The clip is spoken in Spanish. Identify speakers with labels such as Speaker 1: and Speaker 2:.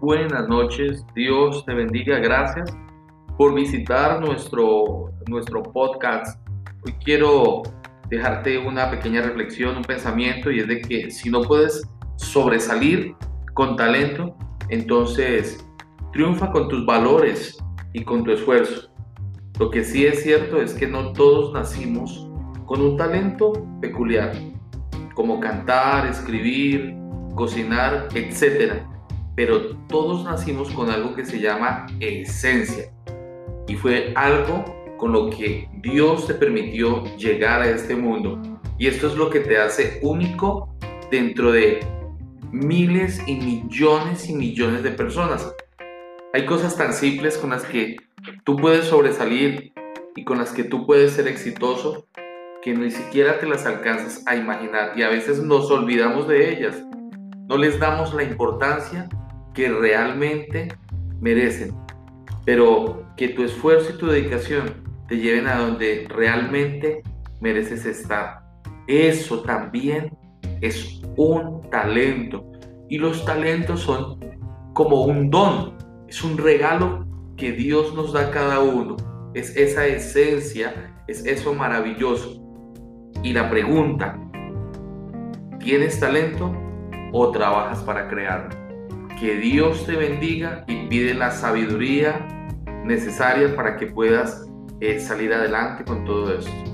Speaker 1: buenas noches. Dios te bendiga. Gracias por visitar nuestro, nuestro podcast. Hoy quiero dejarte una pequeña reflexión, un pensamiento, y es de que si no puedes sobresalir con talento, entonces triunfa con tus valores y con tu esfuerzo. Lo que sí es cierto es que no todos nacimos con un talento peculiar, como cantar, escribir, cocinar, etc. Pero todos nacimos con algo que se llama esencia. Y fue algo con lo que Dios te permitió llegar a este mundo. Y esto es lo que te hace único dentro de miles y millones y millones de personas. Hay cosas tan simples con las que tú puedes sobresalir y con las que tú puedes ser exitoso que ni siquiera te las alcanzas a imaginar y a veces nos olvidamos de ellas. No les damos la importancia que realmente merecen, pero que tu esfuerzo y tu dedicación te lleven a donde realmente mereces estar. Eso también es un talento y los talentos son como un don, es un regalo que Dios nos da a cada uno, es esa esencia, es eso maravilloso. Y la pregunta, ¿tienes talento o trabajas para crearlo? Que Dios te bendiga y pide la sabiduría necesaria para que puedas eh, salir adelante con todo esto.